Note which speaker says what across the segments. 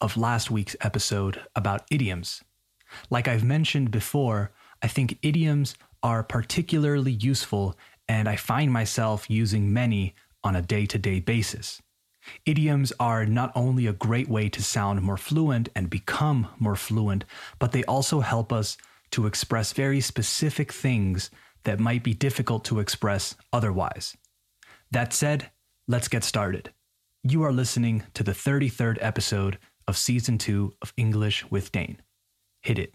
Speaker 1: of last week's episode about idioms. Like I've mentioned before, I think idioms are particularly useful, and I find myself using many on a day to day basis. Idioms are not only a great way to sound more fluent and become more fluent, but they also help us to express very specific things that might be difficult to express otherwise. That said, let's get started. You are listening to the 33rd episode of Season 2 of English with Dane. Hit it.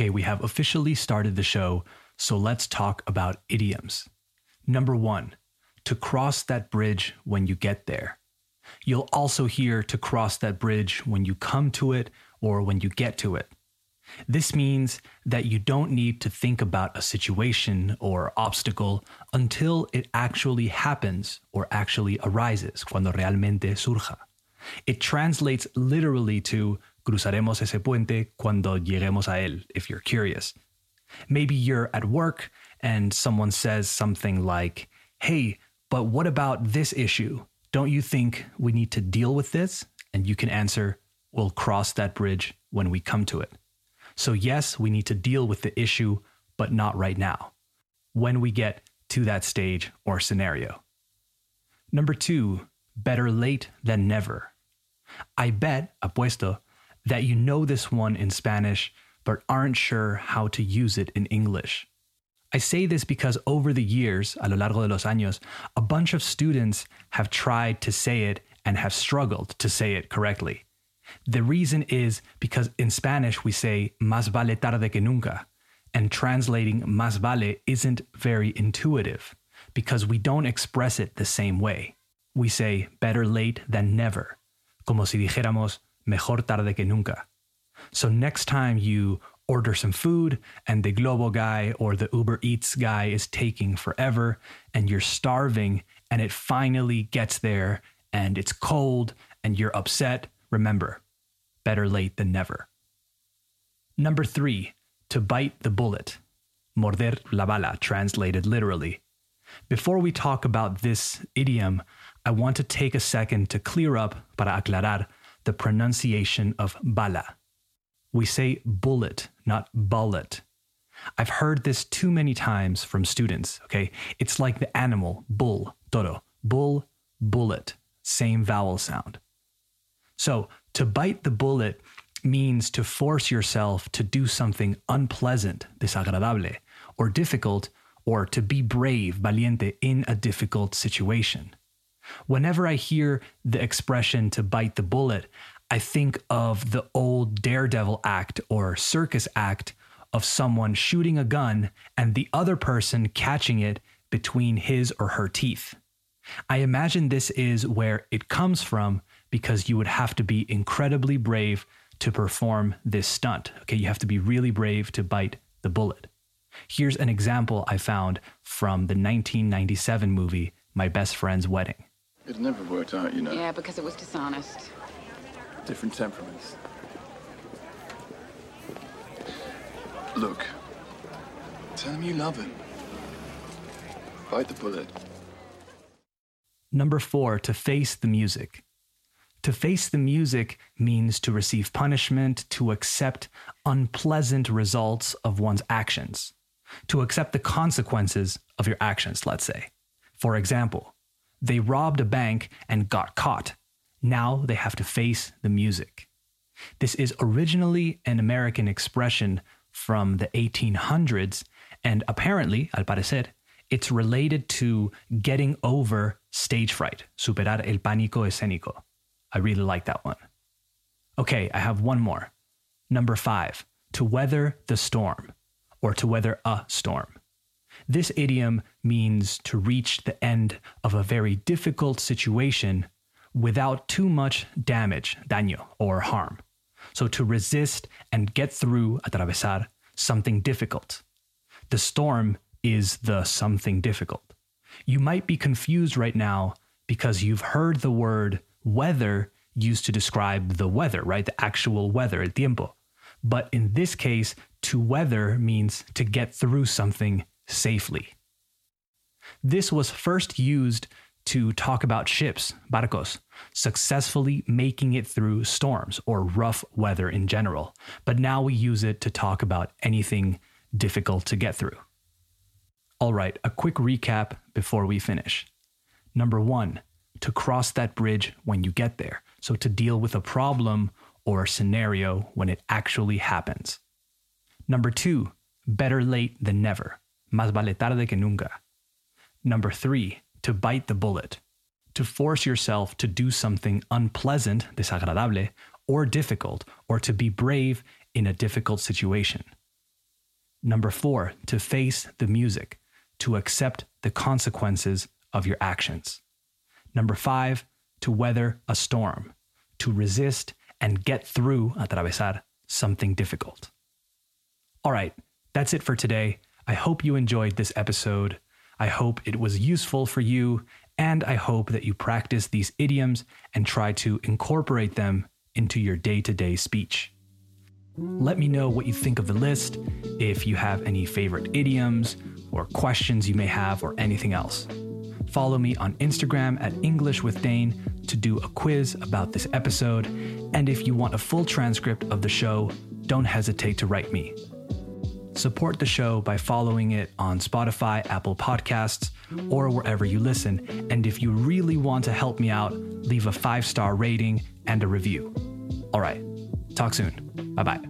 Speaker 1: Okay, we have officially started the show, so let's talk about idioms. Number one, to cross that bridge when you get there. You'll also hear to cross that bridge when you come to it or when you get to it. This means that you don't need to think about a situation or obstacle until it actually happens or actually arises, cuando realmente surja. It translates literally to cruzaremos ese puente cuando lleguemos a él, if you're curious. Maybe you're at work and someone says something like, Hey, but what about this issue? Don't you think we need to deal with this? And you can answer, We'll cross that bridge when we come to it. So, yes, we need to deal with the issue, but not right now, when we get to that stage or scenario. Number two, better late than never. I bet, apuesto, that you know this one in Spanish, but aren't sure how to use it in English. I say this because over the years, a lo largo de los años, a bunch of students have tried to say it and have struggled to say it correctly. The reason is because in Spanish we say más vale tarde que nunca, and translating más vale isn't very intuitive because we don't express it the same way. We say better late than never, como si dijéramos mejor tarde que nunca. So next time you order some food and the Glovo guy or the Uber Eats guy is taking forever and you're starving and it finally gets there and it's cold and you're upset, remember, better late than never. Number three, to bite the bullet. Morder la bala, translated literally. Before we talk about this idiom, I want to take a second to clear up, para aclarar, the pronunciation of bala. We say bullet, not bullet. I've heard this too many times from students, okay? It's like the animal, bull, toro, bull, bullet, same vowel sound. So, to bite the bullet means to force yourself to do something unpleasant, desagradable, or difficult, or to be brave, valiente, in a difficult situation. Whenever I hear the expression to bite the bullet, I think of the old daredevil act or circus act of someone shooting a gun and the other person catching it between his or her teeth. I imagine this is where it comes from because you would have to be incredibly brave to perform this stunt. Okay, you have to be really brave to bite the bullet. Here's an example I found from the 1997 movie My Best Friend's Wedding.
Speaker 2: It never worked out, you know.
Speaker 3: Yeah, because it was dishonest.
Speaker 2: Different temperaments. Look, tell him you love him. Bite the bullet.
Speaker 1: Number four, to face the music. To face the music means to receive punishment, to accept unpleasant results of one's actions, to accept the consequences of your actions, let's say. For example, they robbed a bank and got caught. Now they have to face the music. This is originally an American expression from the 1800s, and apparently, al parecer, it's related to getting over stage fright, superar el pánico escénico. I really like that one. Okay, I have one more. Number five, to weather the storm, or to weather a storm. This idiom means to reach the end of a very difficult situation without too much damage, daño, or harm. So to resist and get through, atravesar, something difficult. The storm is the something difficult. You might be confused right now because you've heard the word weather used to describe the weather, right? The actual weather, el tiempo. But in this case, to weather means to get through something safely. This was first used to talk about ships, barcos, successfully making it through storms or rough weather in general. But now we use it to talk about anything difficult to get through. All right, a quick recap before we finish. Number one, to cross that bridge when you get there. So to deal with a problem or a scenario when it actually happens. Number two, better late than never. Más vale tarde que nunca. Number three, to bite the bullet. To force yourself to do something unpleasant, desagradable, or difficult, or to be brave in a difficult situation. Number four, to face the music, to accept the consequences of your actions. Number five, to weather a storm, to resist and get through, atravesar, something difficult. All right, that's it for today. I hope you enjoyed this episode. I hope it was useful for you, and I hope that you practice these idioms and try to incorporate them into your day to day speech. Let me know what you think of the list, if you have any favorite idioms or questions you may have, or anything else. Follow me on Instagram at English with Dane to do a quiz about this episode. And if you want a full transcript of the show, don't hesitate to write me. Support the show by following it on Spotify, Apple Podcasts, or wherever you listen. And if you really want to help me out, leave a five star rating and a review. All right, talk soon. Bye bye.